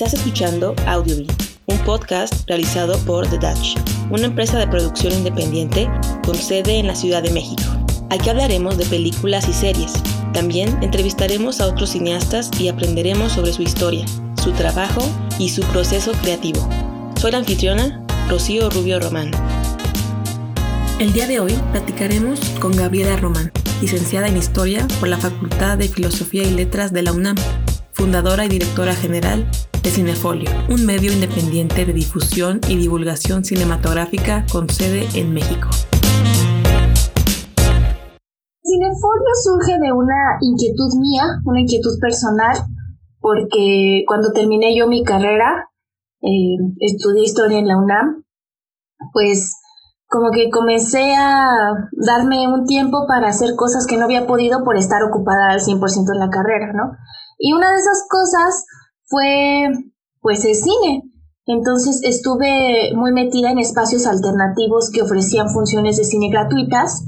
Estás escuchando Audiobee, un podcast realizado por The Dutch, una empresa de producción independiente con sede en la Ciudad de México. Aquí hablaremos de películas y series. También entrevistaremos a otros cineastas y aprenderemos sobre su historia, su trabajo y su proceso creativo. Soy la anfitriona, Rocío Rubio Román. El día de hoy platicaremos con Gabriela Román, licenciada en Historia por la Facultad de Filosofía y Letras de la UNAM, fundadora y directora general de Cinefolio, un medio independiente de difusión y divulgación cinematográfica con sede en México. Cinefolio surge de una inquietud mía, una inquietud personal, porque cuando terminé yo mi carrera, eh, estudié historia en la UNAM, pues como que comencé a darme un tiempo para hacer cosas que no había podido por estar ocupada al 100% en la carrera, ¿no? Y una de esas cosas fue pues el cine. Entonces estuve muy metida en espacios alternativos que ofrecían funciones de cine gratuitas.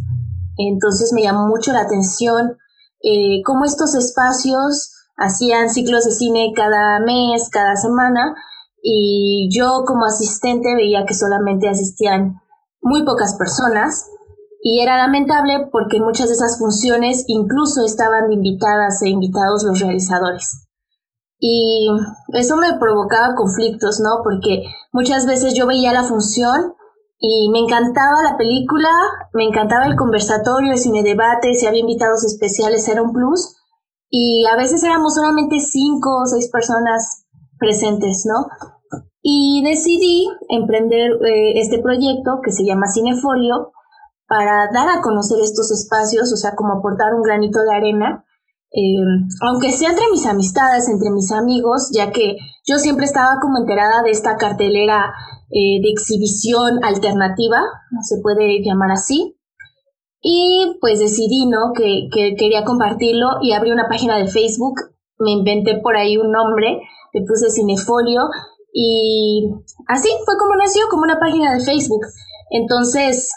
Entonces me llamó mucho la atención eh, cómo estos espacios hacían ciclos de cine cada mes, cada semana, y yo como asistente veía que solamente asistían muy pocas personas y era lamentable porque muchas de esas funciones incluso estaban invitadas e invitados los realizadores. Y eso me provocaba conflictos, ¿no? Porque muchas veces yo veía la función y me encantaba la película, me encantaba el conversatorio, el cine debate, si había invitados especiales era un plus. Y a veces éramos solamente cinco o seis personas presentes, ¿no? Y decidí emprender eh, este proyecto que se llama Cinefolio, para dar a conocer estos espacios, o sea, como aportar un granito de arena, eh, aunque sea entre mis amistades, entre mis amigos, ya que yo siempre estaba como enterada de esta cartelera eh, de exhibición alternativa, se puede llamar así, y pues decidí, ¿no? Que quería compartirlo y abrí una página de Facebook, me inventé por ahí un nombre, le puse Cinefolio y así fue como nació, como una página de Facebook. Entonces,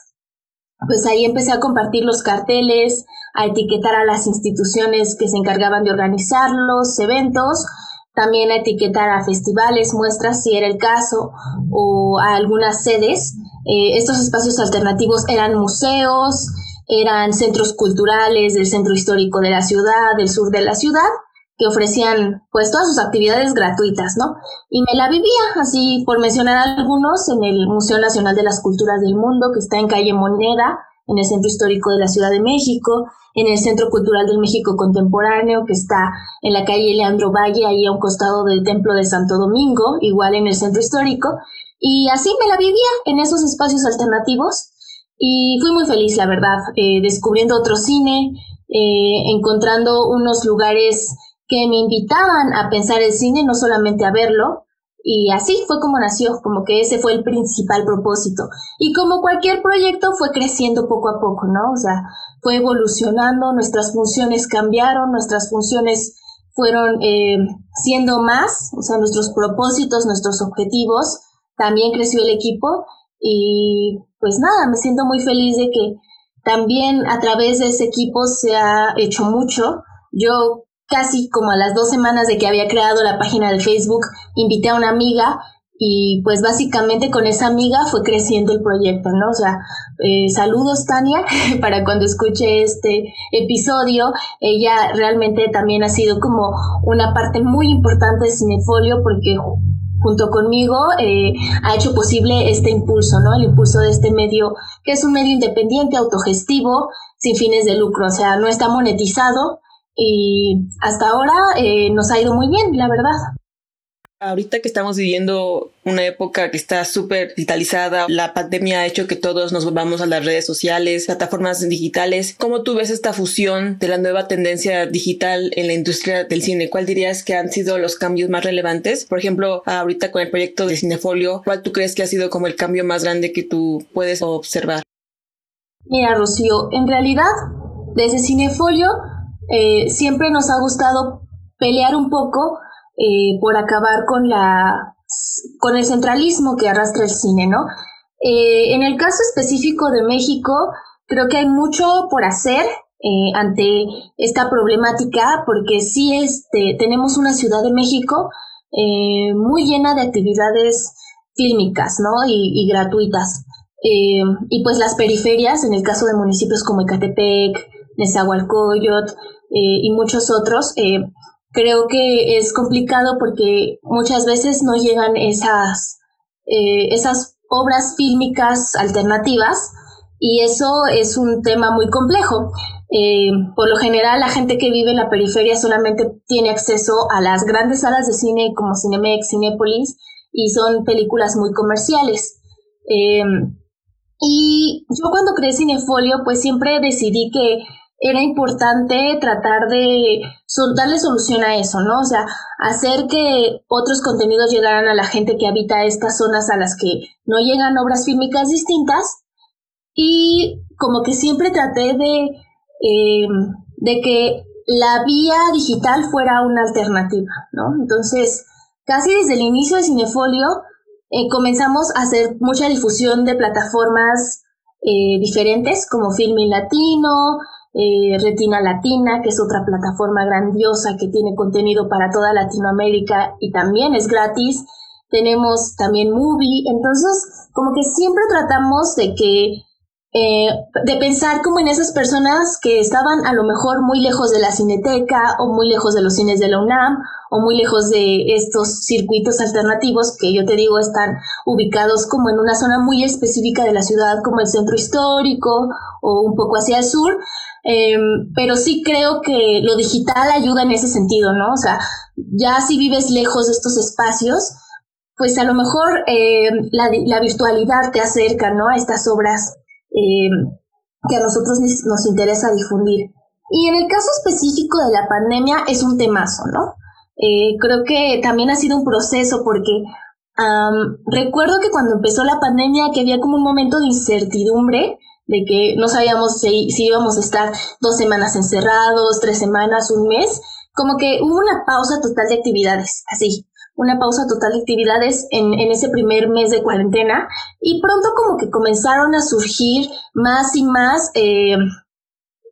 pues ahí empecé a compartir los carteles, a etiquetar a las instituciones que se encargaban de organizar los eventos, también a etiquetar a festivales, muestras si era el caso, o a algunas sedes. Eh, estos espacios alternativos eran museos, eran centros culturales del centro histórico de la ciudad, del sur de la ciudad, que ofrecían pues todas sus actividades gratuitas, ¿no? Y me la vivía, así por mencionar algunos, en el Museo Nacional de las Culturas del Mundo, que está en calle Moneda, en el Centro Histórico de la Ciudad de México, en el Centro Cultural del México Contemporáneo, que está en la calle Leandro Valle, ahí a un costado del Templo de Santo Domingo, igual en el Centro Histórico, y así me la vivía en esos espacios alternativos, y fui muy feliz, la verdad, eh, descubriendo otro cine, eh, encontrando unos lugares que me invitaban a pensar el cine, no solamente a verlo, y así fue como nació, como que ese fue el principal propósito. Y como cualquier proyecto fue creciendo poco a poco, ¿no? O sea, fue evolucionando, nuestras funciones cambiaron, nuestras funciones fueron eh, siendo más, o sea, nuestros propósitos, nuestros objetivos, también creció el equipo y pues nada, me siento muy feliz de que también a través de ese equipo se ha hecho mucho. Yo casi como a las dos semanas de que había creado la página de Facebook, invité a una amiga y pues básicamente con esa amiga fue creciendo el proyecto, ¿no? O sea, eh, saludos Tania para cuando escuche este episodio. Ella realmente también ha sido como una parte muy importante de Cinefolio porque junto conmigo eh, ha hecho posible este impulso, ¿no? El impulso de este medio, que es un medio independiente, autogestivo, sin fines de lucro, o sea, no está monetizado, y hasta ahora eh, nos ha ido muy bien, la verdad. Ahorita que estamos viviendo una época que está súper digitalizada, la pandemia ha hecho que todos nos volvamos a las redes sociales, plataformas digitales. ¿Cómo tú ves esta fusión de la nueva tendencia digital en la industria del cine? ¿Cuál dirías que han sido los cambios más relevantes? Por ejemplo, ahorita con el proyecto de Cinefolio, ¿cuál tú crees que ha sido como el cambio más grande que tú puedes observar? Mira, Rocío, en realidad, desde Cinefolio eh, siempre nos ha gustado pelear un poco eh, por acabar con la con el centralismo que arrastra el cine, ¿no? Eh, en el caso específico de México, creo que hay mucho por hacer ante esta problemática, porque sí este, tenemos una Ciudad de México muy llena de actividades fílmicas, ¿no? Y, gratuitas. Y pues las periferias, en el caso de municipios como Ecatepec, Nezahualcóyotl y muchos otros, creo que es complicado porque muchas veces no llegan esas, esas obras fílmicas alternativas y eso es un tema muy complejo. Eh, por lo general, la gente que vive en la periferia solamente tiene acceso a las grandes salas de cine como Cinemex, Cinépolis, y son películas muy comerciales. Eh, y yo cuando creé Cinefolio, pues siempre decidí que era importante tratar de darle solución a eso, ¿no? O sea, hacer que otros contenidos llegaran a la gente que habita estas zonas a las que no llegan obras fílmicas distintas. Y como que siempre traté de eh, de que la vía digital fuera una alternativa, ¿no? Entonces, casi desde el inicio de Cinefolio eh, comenzamos a hacer mucha difusión de plataformas eh, diferentes como Filming Latino, Retina Latina, que es otra plataforma grandiosa que tiene contenido para toda Latinoamérica y también es gratis. Tenemos también Movie, entonces como que siempre tratamos de que eh, de pensar como en esas personas que estaban a lo mejor muy lejos de la cineteca o muy lejos de los cines de la UNAM o muy lejos de estos circuitos alternativos que yo te digo están ubicados como en una zona muy específica de la ciudad como el centro histórico o un poco hacia el sur. Em, pero sí creo que lo digital ayuda en ese sentido, ¿no? O sea, ya si vives lejos de estos espacios, pues a lo mejor eh, la, virtualidad te acerca, ¿no? A estas obras eh, que a nosotros nos interesa difundir. Y en el caso específico de la pandemia es un temazo, ¿no? Eh, creo que también ha sido un proceso porque recuerdo que cuando empezó la pandemia que había como un momento de incertidumbre de que no sabíamos si, íbamos a estar dos semanas encerrados, tres semanas, un mes, como que hubo una pausa total de actividades, así una pausa total de actividades en, en, ese primer mes de cuarentena y pronto como que comenzaron a surgir más y más eh,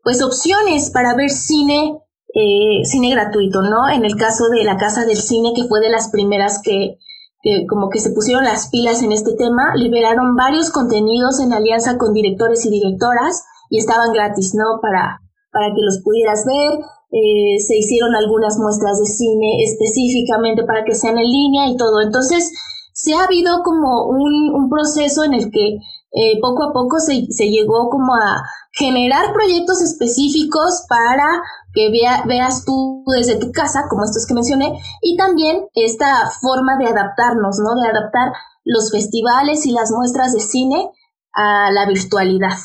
pues opciones para ver cine eh, cine gratuito no en el caso de la casa del cine que fue de las primeras que, que como que se pusieron las pilas en este tema liberaron varios contenidos en alianza con directores y directoras y estaban gratis no para para que los pudieras ver eh, se hicieron algunas muestras de cine específicamente para que sean en línea y todo. Entonces, se ha habido como un, un proceso en el que eh, poco a poco se, se, llegó como a generar proyectos específicos para que vea, veas tú desde tu casa, como estos que mencioné, y también esta forma de adaptarnos, ¿no? De adaptar los festivales y las muestras de cine a la virtualidad.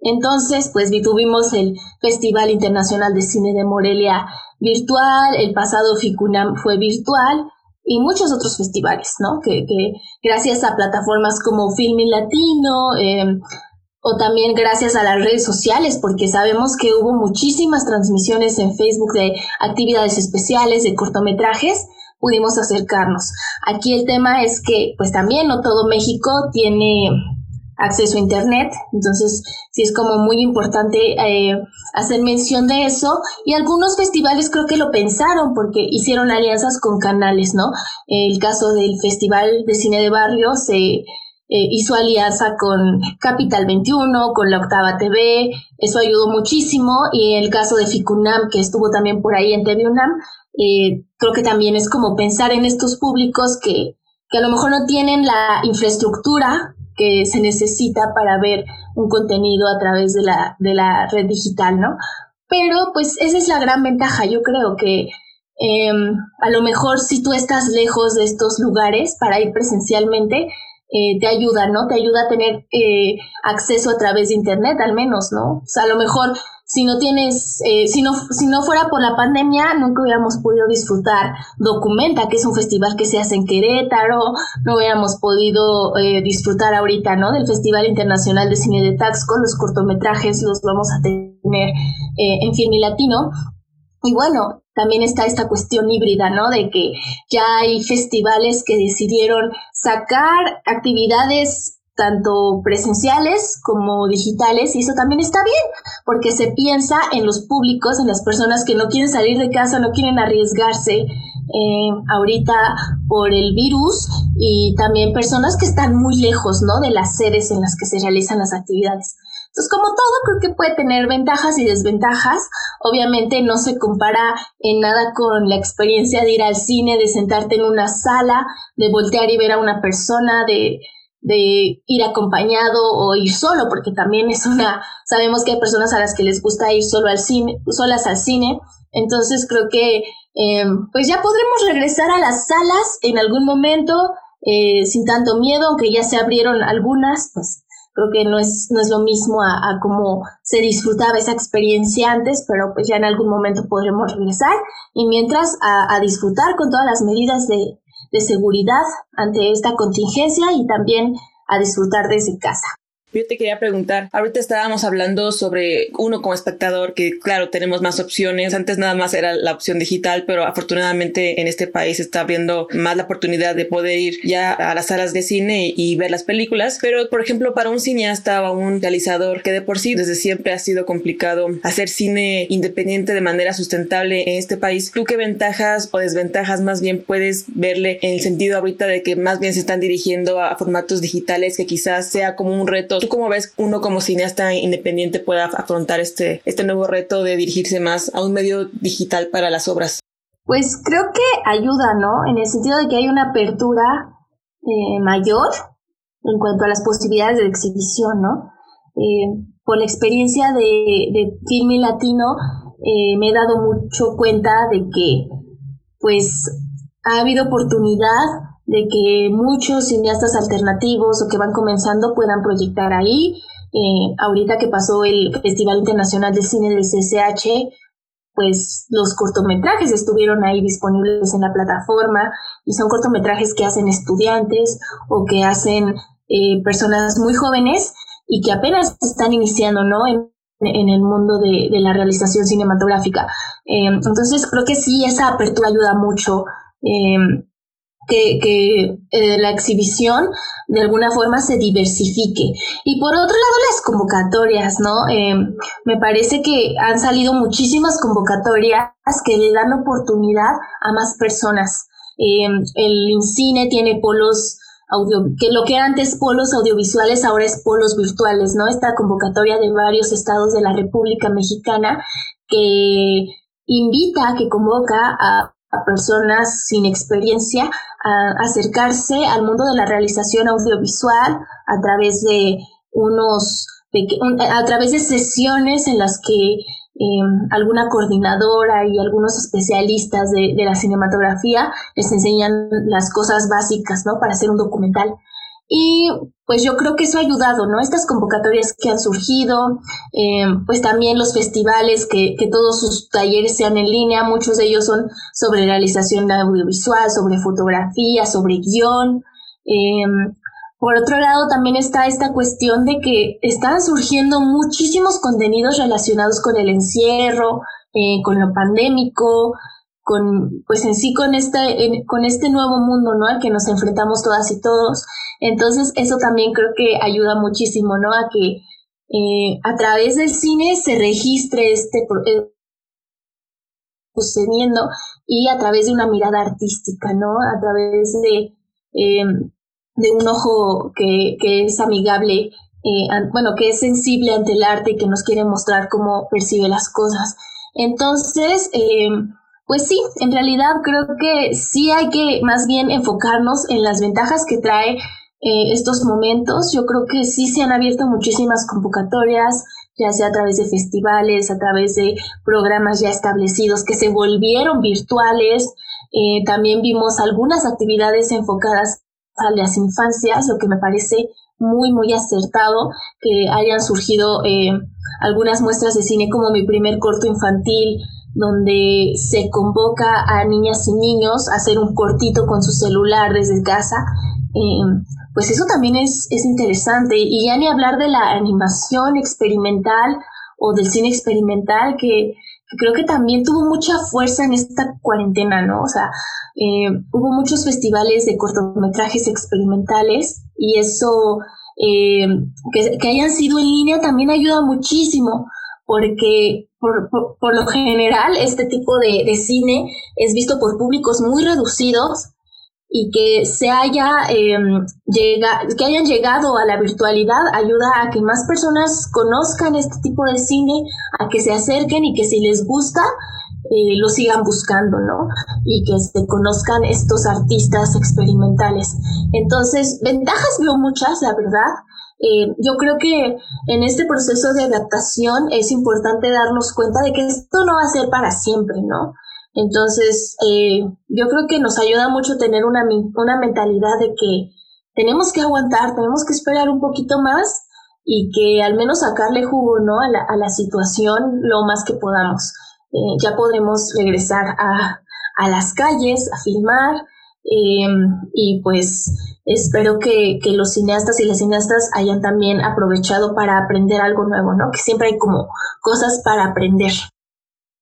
Entonces, pues tuvimos el Festival Internacional de Cine de Morelia virtual, el pasado FICUNAM fue virtual y muchos otros festivales, ¿no? Que, gracias a plataformas como Filming Latino em, o también gracias a las redes sociales, porque sabemos que hubo muchísimas transmisiones en Facebook de actividades especiales, de cortometrajes, pudimos acercarnos. Aquí el tema es que, pues también no todo México tiene acceso a Internet. Entonces, sí es como muy importante eh, hacer mención de eso. Y algunos festivales creo que lo pensaron porque hicieron alianzas con canales, ¿no? El caso del Festival de Cine de Barrio se eh, hizo alianza con Capital 21, con la Octava TV, eso ayudó muchísimo. Y el caso de Ficunam, que estuvo también por ahí en TV UNAM, eh, creo que también es como pensar en estos públicos que, que a lo mejor no tienen la infraestructura que se necesita para ver un contenido a través de la, de la red digital, ¿no? Pero pues esa es la gran ventaja, yo creo que em, a lo mejor si tú estás lejos de estos lugares para ir presencialmente, eh, te ayuda, ¿no? Te ayuda a tener eh, acceso a través de Internet al menos, ¿no? O sea, a lo mejor si no tienes, eh, si, no, si no fuera por la pandemia, nunca hubiéramos podido disfrutar Documenta, que es un festival que se hace en Querétaro, no hubiéramos podido eh, disfrutar ahorita, ¿no? Del Festival Internacional de Cine de Taxco, los cortometrajes los vamos a tener eh, en Film Latino. Y bueno, también está esta cuestión híbrida, ¿no? De que ya hay festivales que decidieron sacar actividades tanto presenciales como digitales, y eso también está bien, porque se piensa en los públicos, en las personas que no quieren salir de casa, no quieren arriesgarse eh, ahorita por el virus y también personas que están muy lejos, ¿no? De las sedes en las que se realizan las actividades. Entonces, como todo, creo que puede tener ventajas y desventajas. Obviamente no se compara en nada con la experiencia de ir al cine, de sentarte en una sala, de voltear y ver a una persona, de, de ir acompañado o ir solo, porque también es una, sabemos que hay personas a las que les gusta ir solo al cine, solas al cine. Entonces creo que eh, pues ya podremos regresar a las salas en algún momento eh, sin tanto miedo, aunque ya se abrieron algunas, pues creo que no es, no es lo mismo a, cómo se disfrutaba esa experiencia antes, pero pues ya en algún momento podremos regresar y mientras a, a disfrutar con todas las medidas de, de seguridad ante esta contingencia y también a disfrutar desde casa. Yo te quería preguntar, ahorita estábamos hablando sobre uno como espectador, que claro, tenemos más opciones. Antes nada más era la opción digital, pero afortunadamente en este país está abriendo más la oportunidad de poder ir ya a las salas de cine y ver las películas. Pero, por ejemplo, para un cineasta o un realizador que de por sí desde siempre ha sido complicado hacer cine independiente de manera sustentable en este país, ¿tú qué ventajas o desventajas más bien puedes verle en el sentido ahorita de que más bien se están dirigiendo a formatos digitales que quizás sea como un reto ¿Tú cómo ves uno como cineasta independiente pueda afrontar este, este nuevo reto de dirigirse más a un medio digital para las obras? Pues creo que ayuda, ¿no? En el sentido de que hay una apertura eh, mayor en cuanto a las posibilidades de exhibición, ¿no? Eh, por la experiencia de, de filme latino, eh, me he dado mucho cuenta de que, pues, ha habido oportunidad de que muchos cineastas alternativos o que van comenzando puedan proyectar ahí. Eh, ahorita que pasó el Festival Internacional de Cine del CCH, pues los cortometrajes estuvieron ahí disponibles en la plataforma y son cortometrajes que hacen estudiantes o que hacen eh, personas muy jóvenes y que apenas están iniciando, ¿no? En, el mundo de, la realización cinematográfica. Eh, entonces creo que sí, esa apertura ayuda mucho que, eh, la exhibición de alguna forma se diversifique. Y por otro lado, las convocatorias, ¿no? Eh, me parece que han salido muchísimas convocatorias que le dan oportunidad a más personas. Eh, el cine tiene polos audio, que lo que antes polos audiovisuales ahora es polos virtuales, ¿no? Esta convocatoria de varios estados de la República Mexicana que invita, que convoca a personas sin experiencia a acercarse al mundo de la realización audiovisual a través de unos a través de sesiones en las que em, alguna coordinadora y algunos especialistas de, de, la cinematografía les enseñan las cosas básicas ¿no? para hacer un documental. Y pues yo creo que eso ha ayudado, ¿no? Estas convocatorias que han surgido, eh, pues también los festivales, que, que, todos sus talleres sean en línea, muchos de ellos son sobre realización audiovisual, sobre fotografía, sobre guion. Em, por otro lado, también está esta cuestión de que están surgiendo muchísimos contenidos relacionados con el encierro, eh, con lo pandémico, con, pues en sí con este, con este nuevo mundo, ¿no? Al que nos enfrentamos todas y todos. Entonces, eso también creo que ayuda muchísimo, ¿no? A que eh, a través del cine se registre este eh, sucediendo y a través de una mirada artística, ¿no? A través de, eh, de un ojo que, que es amigable, bueno, que es sensible ante el arte y que nos quiere mostrar cómo percibe las cosas. Entonces, pues sí, en realidad creo que sí hay que más bien enfocarnos en las ventajas que trae eh, estos momentos. Yo creo que sí se han abierto muchísimas convocatorias, ya sea a través de festivales, a través de programas ya establecidos que se volvieron virtuales. Eh, también vimos algunas actividades enfocadas a las infancias, lo que me parece muy, muy acertado que hayan surgido eh, algunas muestras de cine como mi primer corto infantil, donde se convoca a niñas y niños a hacer un cortito con su celular desde casa, eh, pues eso también es, es interesante. Y ya ni hablar de la animación experimental o del cine experimental que, creo que también tuvo mucha fuerza en esta cuarentena, ¿no? O sea, eh, hubo muchos festivales de cortometrajes experimentales y eso, eh, que, que hayan sido en línea también ayuda muchísimo porque por, por, lo general este tipo de, de, cine es visto por públicos muy reducidos y que se haya eh, llega, que hayan llegado a la virtualidad ayuda a que más personas conozcan este tipo de cine, a que se acerquen y que si les gusta eh, lo sigan buscando, ¿no? Y que se conozcan estos artistas experimentales. Entonces, ventajas veo muchas, la verdad. Eh, yo creo que en este proceso de adaptación es importante darnos cuenta de que esto no va a ser para siempre, ¿no? Entonces, eh, yo creo que nos ayuda mucho tener una, una mentalidad de que tenemos que aguantar, tenemos que esperar un poquito más y que al menos sacarle jugo, ¿no? A la, a la situación lo más que podamos. Eh, ya podremos regresar a, a, las calles, a filmar y pues espero que, que, los cineastas y las cineastas hayan también aprovechado para aprender algo nuevo, ¿no? Que siempre hay como cosas para aprender.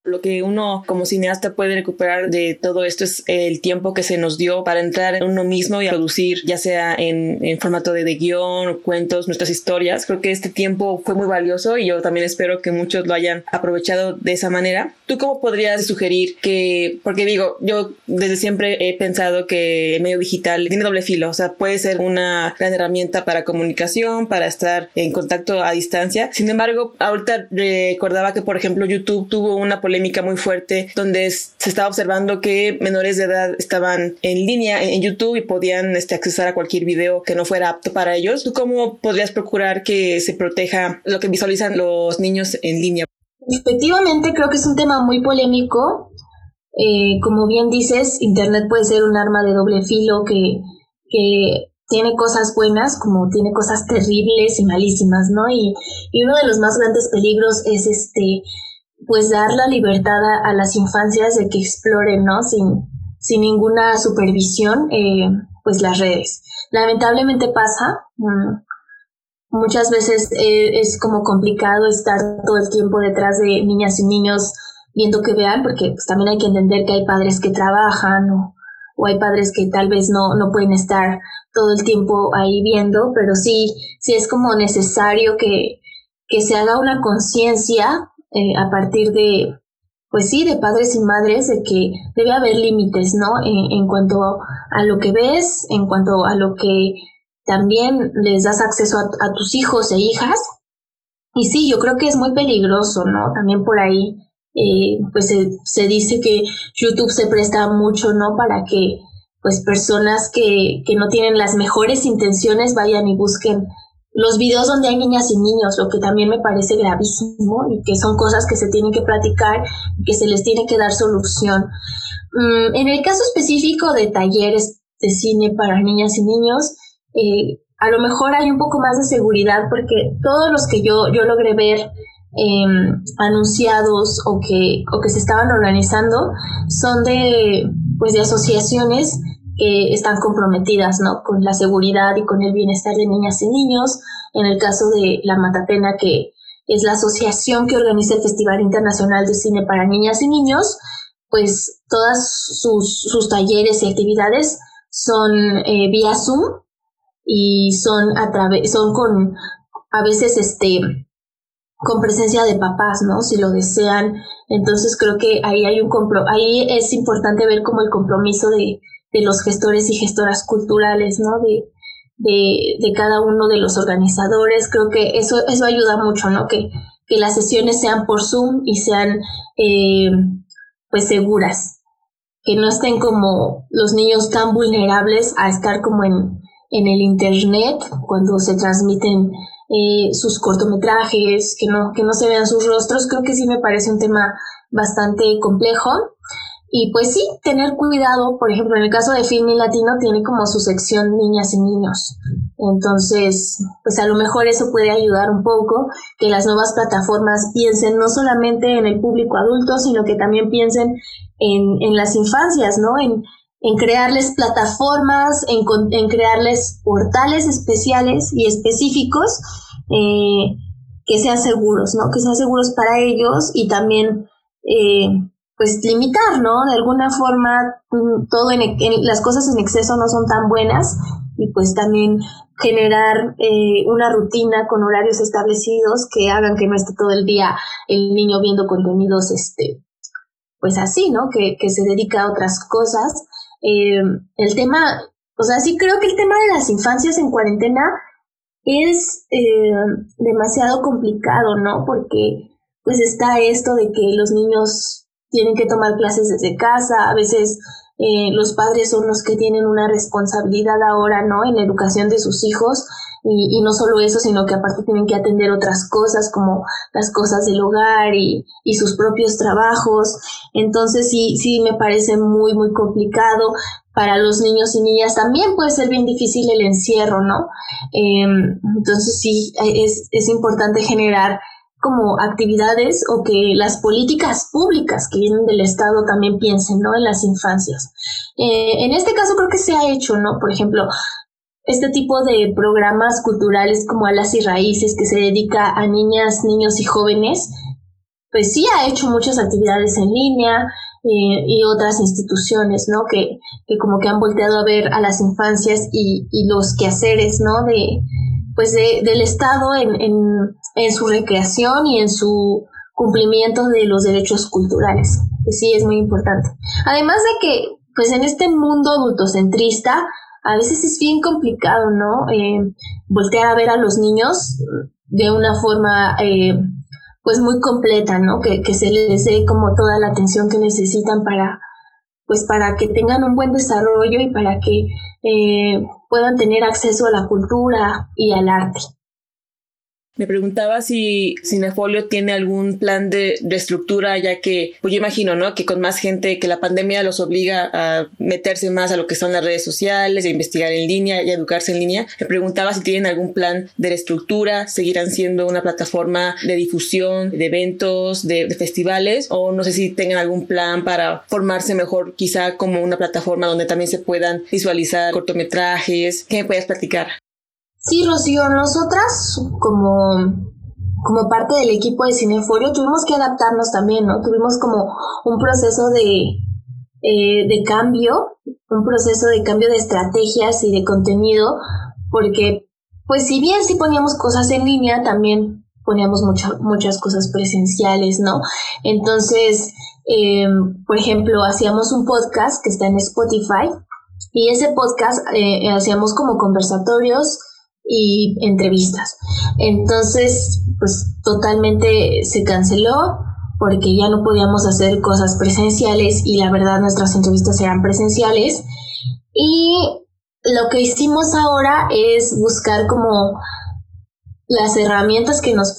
Lo que uno como cineasta puede recuperar de todo esto es el tiempo que se nos dio para entrar en uno mismo y producir, ya sea en, en formato de, de guion cuentos, nuestras historias. Creo que este tiempo fue muy valioso y yo también espero que muchos lo hayan aprovechado de esa manera. ¿Tú cómo podrías sugerir que, porque digo, yo desde siempre he pensado que el medio digital tiene doble filo, o sea, puede ser una gran herramienta para comunicación, para estar en contacto a distancia. Sin embargo, ahorita recordaba que, por ejemplo, YouTube tuvo una política muy fuerte donde se estaba observando que menores de edad estaban en línea en YouTube y podían este, accesar a cualquier video que no fuera apto para ellos. ¿Tú cómo podrías procurar que se proteja lo que visualizan los niños en línea? Efectivamente, creo que es un tema muy polémico. Eh, como bien dices, Internet puede ser un arma de doble filo que, que tiene cosas buenas como tiene cosas terribles y malísimas, ¿no? Y, y, uno de los más grandes peligros es este pues dar la libertad a, las infancias de que exploren, ¿no? Sin, sin ninguna supervisión, eh, pues las redes. Lamentablemente pasa, mm, muchas veces eh, es como complicado estar todo el tiempo detrás de niñas y niños viendo que vean, porque pues, también hay que entender que hay padres que trabajan o, o hay padres que tal vez no, no pueden estar todo el tiempo ahí viendo, pero sí, sí es como necesario que, que se haga una conciencia eh, a partir de, pues sí, de padres y madres, de que debe haber límites, ¿no? En, cuanto a lo que ves, en cuanto a lo que también les das acceso a, tus hijos e hijas. Y sí, yo creo que es muy peligroso, ¿no? También por ahí, eh, pues se, se, dice que YouTube se presta mucho, ¿no? Para que, pues, personas que, que no tienen las mejores intenciones vayan y busquen los videos donde hay niñas y niños, lo que también me parece gravísimo y que son cosas que se tienen que platicar y que se les tiene que dar solución. Mm, en el caso específico de talleres de cine para niñas y niños, eh, a lo mejor hay un poco más de seguridad porque todos los que yo, yo logré ver em, anunciados o que, o que se estaban organizando son de, pues de asociaciones que están comprometidas ¿no? con la seguridad y con el bienestar de niñas y niños. En el caso de La Matatena, que es la asociación que organiza el Festival Internacional de Cine para Niñas y Niños, pues todas sus, sus talleres y actividades son eh, vía Zoom y son a través, son con a veces este con presencia de papás, ¿no? Si lo desean. Entonces creo que ahí hay un compro ahí es importante ver como el compromiso de, de los gestores y gestoras culturales, ¿no? De, de, cada uno de los organizadores. Creo que eso, eso ayuda mucho, ¿no? Que, que las sesiones sean por Zoom y sean eh, pues seguras. Que no estén como los niños tan vulnerables a estar como en, en el internet cuando se transmiten eh, sus cortometrajes, que no, que no se vean sus rostros. Creo que sí me parece un tema bastante complejo y pues sí, tener cuidado, por ejemplo, en el caso de Filmin Latino tiene como su sección niñas y niños. Entonces, pues a lo mejor eso puede ayudar un poco, que las nuevas plataformas piensen no solamente en el público adulto, sino que también piensen en, en las infancias, ¿no? En, en crearles plataformas, en, en, crearles portales especiales y específicos eh, que sean seguros, ¿no? Que sean seguros para ellos y también... Eh, pues limitar, ¿no? De alguna forma, mm, todo en, las cosas en exceso no son tan buenas y pues también generar eh, una rutina con horarios establecidos que hagan que no esté todo el día el niño viendo contenidos, este, pues así, ¿no? Que, que se dedica a otras cosas. Eh, el tema, o sea, sí creo que el tema de las infancias en cuarentena es eh, demasiado complicado, ¿no? Porque pues está esto de que los niños tienen que tomar clases desde casa, a veces eh, los padres son los que tienen una responsabilidad ahora, ¿no? En la educación de sus hijos. Y, y, no solo eso, sino que aparte tienen que atender otras cosas como las cosas del hogar y, sus propios trabajos. Entonces sí, sí me parece muy, muy complicado. Para los niños y niñas también puede ser bien difícil el encierro, ¿no? Eh, entonces sí, es, es importante generar como actividades o que las políticas públicas que vienen del Estado también piensen, ¿no? En las infancias. Eh, en este caso creo que se ha hecho, ¿no? Por ejemplo, este tipo de programas culturales como Alas y Raíces que se dedica a niñas, niños y jóvenes, pues sí ha hecho muchas actividades en línea eh, y otras instituciones, ¿no? Que, que, como que han volteado a ver a las infancias y, y los quehaceres, ¿no? De, pues de, del Estado en, en, en, su recreación y en su cumplimiento de los derechos culturales, que sí es muy importante. Además de que, pues en este mundo adultocentrista, a veces es bien complicado, ¿no? Eh, voltear a ver a los niños de una forma, eh, pues muy completa, ¿no? Que, que se les dé como toda la atención que necesitan para, pues para que tengan un buen desarrollo y para que eh, puedan tener acceso a la cultura y al arte. Me preguntaba si Cinefolio tiene algún plan de, estructura, ya que, pues yo imagino, ¿no? Que con más gente, que la pandemia los obliga a meterse más a lo que son las redes sociales, a investigar en línea y a educarse en línea. Me preguntaba si tienen algún plan de estructura, seguirán siendo una plataforma de difusión, de eventos, de, de festivales, o no sé si tengan algún plan para formarse mejor, quizá como una plataforma donde también se puedan visualizar cortometrajes. ¿Qué me puedes platicar? Sí, Rocío, nosotras como, como parte del equipo de Cineforio tuvimos que adaptarnos también, ¿no? Tuvimos como un proceso de, eh, de cambio, un proceso de cambio de estrategias y de contenido, porque pues si bien sí poníamos cosas en línea, también poníamos muchas muchas cosas presenciales, ¿no? Entonces, eh, por ejemplo, hacíamos un podcast que está en Spotify y ese podcast eh, hacíamos como conversatorios y entrevistas. Entonces, pues totalmente se canceló porque ya no podíamos hacer cosas presenciales y la verdad nuestras entrevistas eran presenciales. Y lo que hicimos ahora es buscar como las herramientas que nos,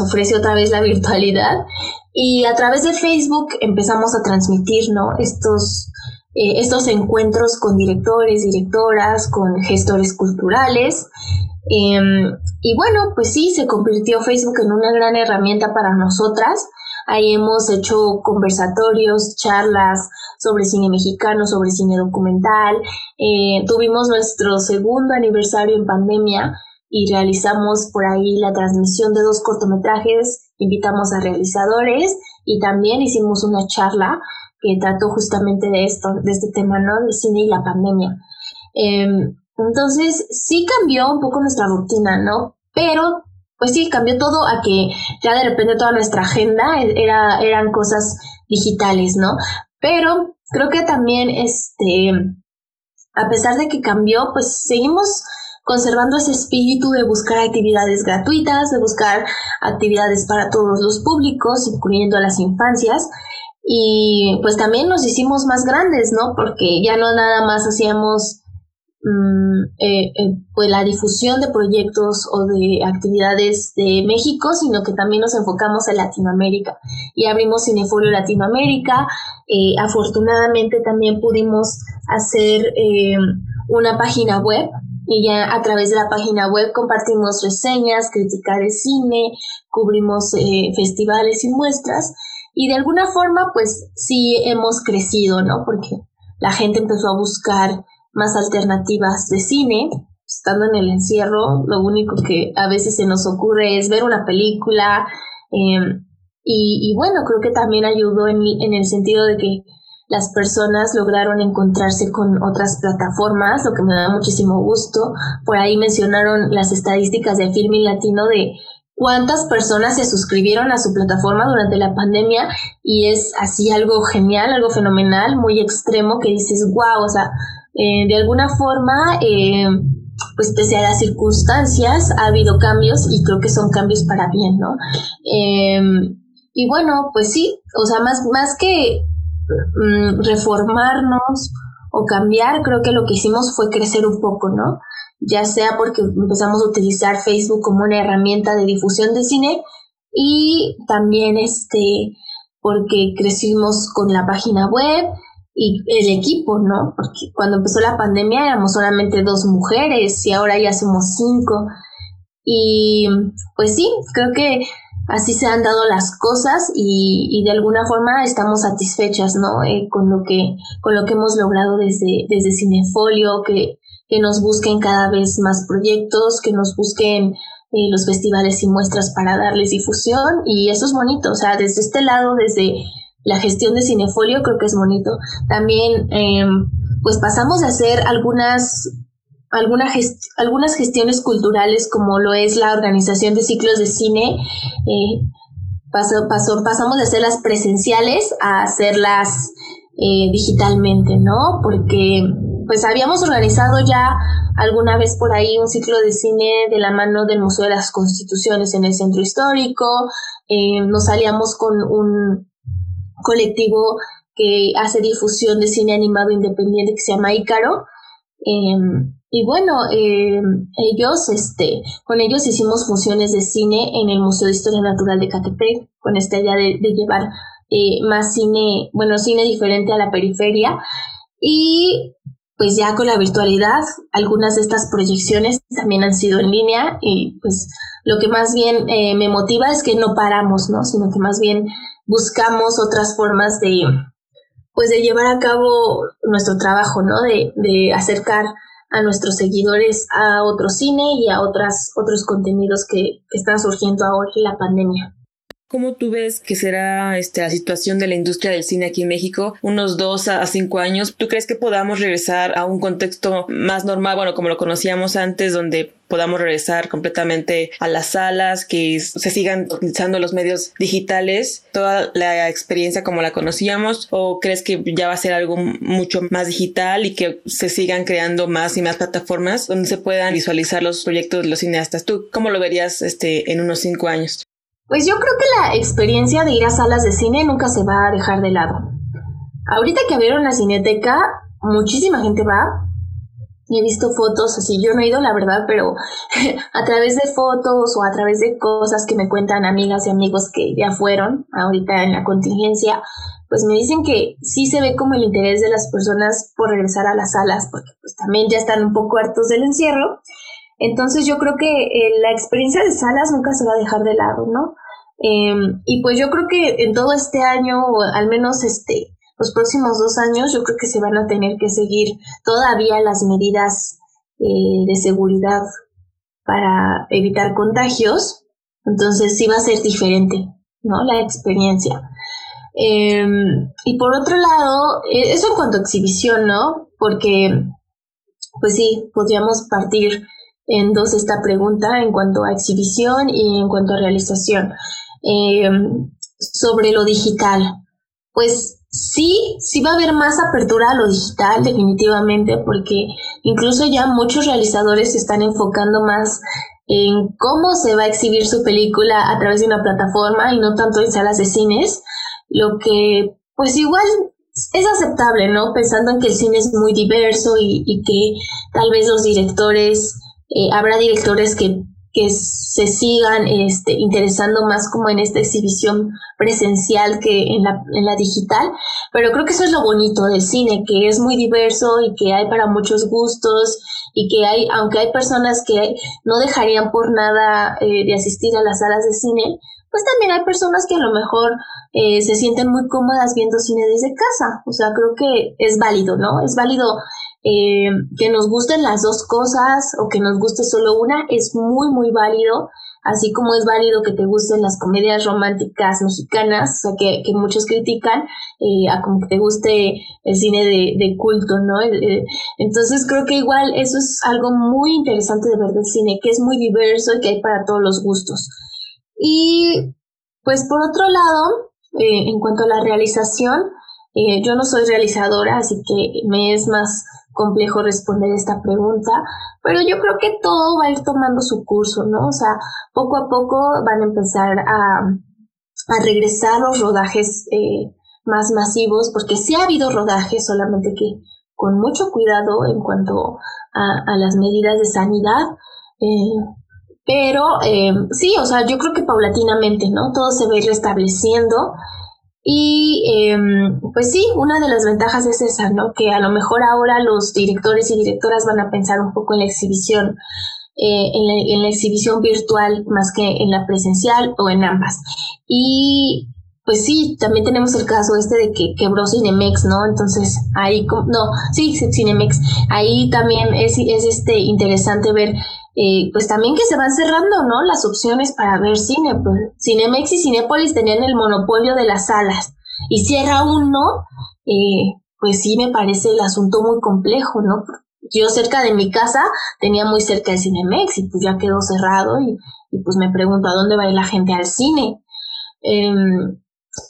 ofrece otra vez la virtualidad y a través de Facebook empezamos a transmitir ¿no? estos, eh, estos encuentros con directores, directoras, con gestores culturales Em, y bueno, pues sí, se convirtió Facebook en una gran herramienta para nosotras. Ahí hemos hecho conversatorios, charlas sobre cine mexicano, sobre cine documental. Eh, tuvimos nuestro segundo aniversario en pandemia y realizamos por ahí la transmisión de dos cortometrajes, invitamos a realizadores y también hicimos una charla que trató justamente de esto, de este tema, ¿no? Del cine y la pandemia. Eh, entonces, sí cambió un poco nuestra rutina, ¿no? Pero, pues sí, cambió todo a que ya de repente toda nuestra agenda e-, era, eran cosas digitales, ¿no? Pero creo que también, este, a pesar de que cambió, pues seguimos conservando ese espíritu de buscar actividades gratuitas, de buscar actividades para todos los públicos, incluyendo a las infancias. Y pues también nos hicimos más grandes, ¿no? Porque ya no nada más hacíamos Mm, eh, eh, pues la difusión de proyectos o de actividades de México, sino que también nos enfocamos en Latinoamérica y abrimos Cinefolio Latinoamérica. Eh, afortunadamente también pudimos hacer una página web y ya a través de la página web compartimos reseñas, crítica de cine, cubrimos festivales y muestras y de alguna forma pues sí hemos crecido, ¿no? Porque la gente empezó a buscar más alternativas de cine. Estando en el encierro, lo único que a veces se nos ocurre es ver una película. Em, y, bueno, creo que también ayudó en, en el sentido de que las personas lograron encontrarse con otras plataformas, lo que me da muchísimo gusto. Por ahí mencionaron las estadísticas de Filmin Latino de cuántas personas se suscribieron a su plataforma durante la pandemia y es así algo genial, algo fenomenal, muy extremo que dices, wow, o sea, eh, de alguna forma, eh, pues pese a las circunstancias, ha habido cambios y creo que son cambios para bien, ¿no? Eh, y bueno, pues sí, o sea, más, más que mm, reformarnos o cambiar, creo que lo que hicimos fue crecer un poco, ¿no? Ya sea porque empezamos a utilizar Facebook como una herramienta de difusión de cine y también este porque crecimos con la página web y el equipo, ¿no? Porque cuando empezó la pandemia éramos solamente dos mujeres y ahora ya somos cinco. Y pues sí, creo que así se han dado las cosas y, de alguna forma estamos satisfechas, ¿no? Eh, con lo que, con lo que hemos logrado desde, desde Cinefolio, que, que nos busquen cada vez más proyectos, que nos busquen eh, los festivales y muestras para darles difusión y eso es bonito, o sea, desde este lado, desde la gestión de Cinefolio creo que es bonito. También, em, pues pasamos a hacer algunas algunas gestiones culturales como lo es la organización de ciclos de cine. Eh, pasamos de hacerlas presenciales a hacerlas eh, digitalmente, ¿no? Porque pues habíamos organizado ya alguna vez por ahí un ciclo de cine de la mano del Museo de las Constituciones en el Centro Histórico. Eh, nos salíamos con un colectivo que hace difusión de cine animado independiente que se llama Ícaro. Em, y bueno, eh, ellos, este, con ellos hicimos funciones de cine en el Museo de Historia Natural de Catepec, con esta idea de, llevar eh, más cine, bueno, cine diferente a la periferia. Y pues ya con la virtualidad, algunas de estas proyecciones también han sido en línea y pues lo que más bien eh, me motiva es que no paramos, ¿no? Sino que más bien buscamos otras formas de, pues de llevar a cabo nuestro trabajo, ¿no? De, de acercar a nuestros seguidores a otro cine y a otras, otros contenidos que, están surgiendo ahora en la pandemia. ¿Cómo tú ves que será este, la situación de la industria del cine aquí en México unos dos a cinco años? ¿Tú crees que podamos regresar a un contexto más normal, bueno, como lo conocíamos antes, donde podamos regresar completamente a las salas, que se sigan utilizando los medios digitales, toda la experiencia como la conocíamos, o crees que ya va a ser algo mucho más digital y que se sigan creando más y más plataformas donde se puedan visualizar los proyectos de los cineastas? ¿Tú cómo lo verías este, en unos cinco años? Pues yo creo que la experiencia de ir a salas de cine nunca se va a dejar de lado. Ahorita que abrieron la cineteca, muchísima gente va, he visto fotos así, yo no he ido la verdad, pero a través de fotos o a través de cosas que me cuentan amigas y amigos que ya fueron ahorita en la contingencia, pues me dicen que sí se ve como el interés de las personas por regresar a las salas, porque pues también ya están un poco hartos del encierro. Entonces yo creo que eh, la experiencia de salas nunca se va a dejar de lado, ¿no? Em, y pues yo creo que en todo este año, o al menos este, los próximos dos años yo creo que se van a tener que seguir todavía las medidas eh, de seguridad para evitar contagios. Entonces sí va a ser diferente, ¿no? La experiencia. Em, y por otro lado, e, eso en cuanto a exhibición, ¿no? Porque, pues sí, podríamos partir en dos esta pregunta en cuanto a exhibición y en cuanto a realización. Em, sobre lo digital, pues Sí, sí va a haber más apertura a lo digital, definitivamente, porque incluso ya muchos realizadores se están enfocando más en cómo se va a exhibir su película a través de una plataforma y no tanto en salas de cines, lo que pues igual es aceptable, ¿no? Pensando en que el cine es muy diverso y, que tal vez los directores, eh, habrá directores que que se sigan este, interesando más como en esta exhibición presencial que en la, en la digital. Pero creo que eso es lo bonito del cine, que es muy diverso y que hay para muchos gustos y que hay, aunque hay personas que no dejarían por nada eh, de asistir a las salas de cine, pues también hay personas que a lo mejor eh, se sienten muy cómodas viendo cine desde casa. O sea, creo que es válido, ¿no? Es válido eh, que nos gusten las dos cosas o que nos guste solo una es muy, muy válido. así como es válido que te gusten las comedias románticas mexicanas, o sea, que, que muchos critican, eh, a como que te guste el cine de, de culto, ¿no? Eh, entonces creo que igual eso es algo muy interesante de ver del cine, que es muy diverso y que hay para todos los gustos. Y pues por otro lado, eh, en cuanto a la realización, yo no soy realizadora, así que me es más complejo responder esta pregunta, pero yo creo que todo va a ir tomando su curso, ¿no? O sea, poco a poco van a empezar a, a regresar los rodajes eh, más masivos, porque sí ha habido rodajes, solamente que con mucho cuidado en cuanto a, las medidas de sanidad. Eh, pero eh, sí, o sea, yo creo que paulatinamente, ¿no? Todo se va a ir restableciendo y em, pues sí, una de las ventajas es esa, ¿no? Que a lo mejor ahora los directores y directoras van a pensar un poco en la exhibición, eh, en, la, exhibición virtual más que en la presencial o en ambas. Y pues sí, también tenemos el caso este de que quebró Cinemex, ¿no? Entonces ahí, no, sí, Cinemex, ahí también es, es este interesante ver eh, pues también que se van cerrando, ¿no? Las opciones para ver cine. Pues Cinemex y Cinépolis tenían el monopolio de las salas y cierra uno, eh, pues sí me parece el asunto muy complejo, ¿no? Yo cerca de mi casa tenía muy cerca el Cinemex y pues ya quedó cerrado y, pues me pregunto a dónde va a ir la gente al cine. Em,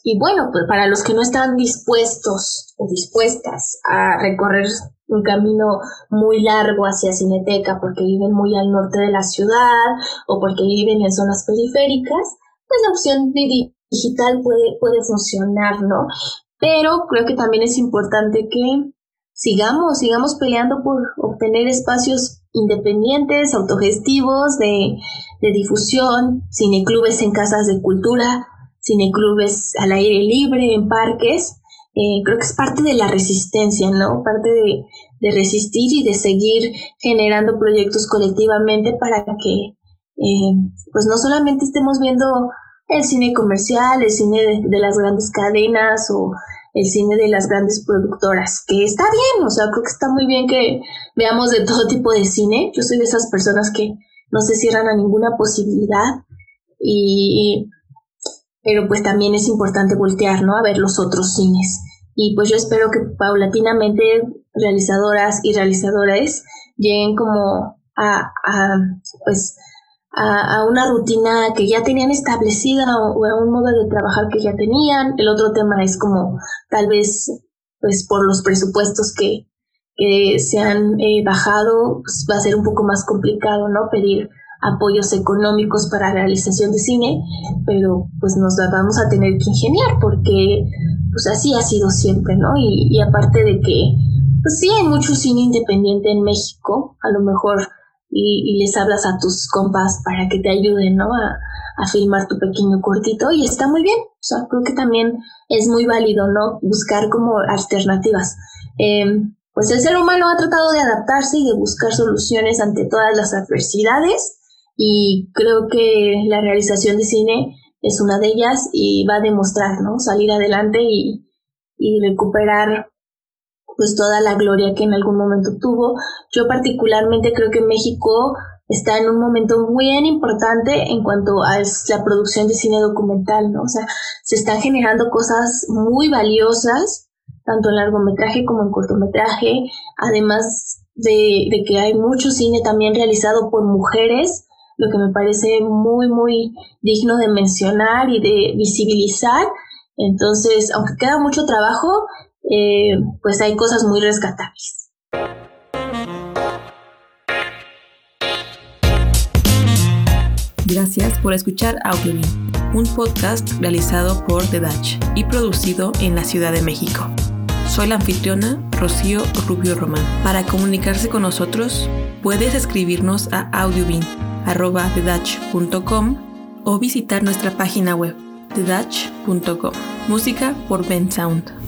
y bueno, pues para los que no están dispuestos o dispuestas a recorrer un camino muy largo hacia Cineteca porque viven muy al norte de la ciudad o porque viven en zonas periféricas, pues la opción digital puede, puede funcionar, ¿no? Pero creo que también es importante que sigamos, sigamos peleando por obtener espacios independientes, autogestivos, de, de difusión, cineclubes en casas de cultura, cineclubes al aire libre, en parques, eh, creo que es parte de la resistencia, ¿no? Parte de, resistir y de seguir generando proyectos colectivamente para que, eh, pues no solamente estemos viendo el cine comercial, el cine de, las grandes cadenas o el cine de las grandes productoras, que está bien, o sea, creo que está muy bien que veamos de todo tipo de cine. Yo soy de esas personas que no se cierran a ninguna posibilidad y pero pues también es importante voltear, ¿no? A ver los otros cines. Y pues yo espero que paulatinamente realizadoras y realizadores lleguen como a, pues a, una rutina que ya tenían establecida o, a un modo de trabajar que ya tenían. El otro tema es como tal vez pues por los presupuestos que, se han eh, bajado, pues va a ser un poco más complicado, ¿no? Pedir apoyos económicos para realización de cine, pero pues nos la vamos a tener que ingeniar porque pues así ha sido siempre, ¿no? Y, aparte de que pues sí hay mucho cine independiente en México, a lo mejor y, les hablas a tus compas para que te ayuden, ¿no? A, filmar tu pequeño cortito y está muy bien, o sea, creo que también es muy válido, ¿no? Buscar como alternativas. Em, pues el ser humano ha tratado de adaptarse y de buscar soluciones ante todas las adversidades y creo que la realización de cine es una de ellas y va a demostrar, ¿no? Salir adelante y, recuperar pues toda la gloria que en algún momento tuvo. Yo particularmente creo que México está en un momento bien importante en cuanto a la producción de cine documental, ¿no? O sea, se están generando cosas muy valiosas, tanto en largometraje como en cortometraje, además de, de que hay mucho cine también realizado por mujeres lo que me parece muy, muy digno de mencionar y de visibilizar. Entonces, aunque queda mucho trabajo, eh, pues hay cosas muy rescatables. Gracias por escuchar Audiobin, un podcast realizado por The Dutch y producido en la Ciudad de México. Soy la anfitriona Rocío Rubio Román. Para comunicarse con nosotros, puedes escribirnos a Audiobin thedutch.com o visitar nuestra página web thedutch.com. Música por Ben Sound.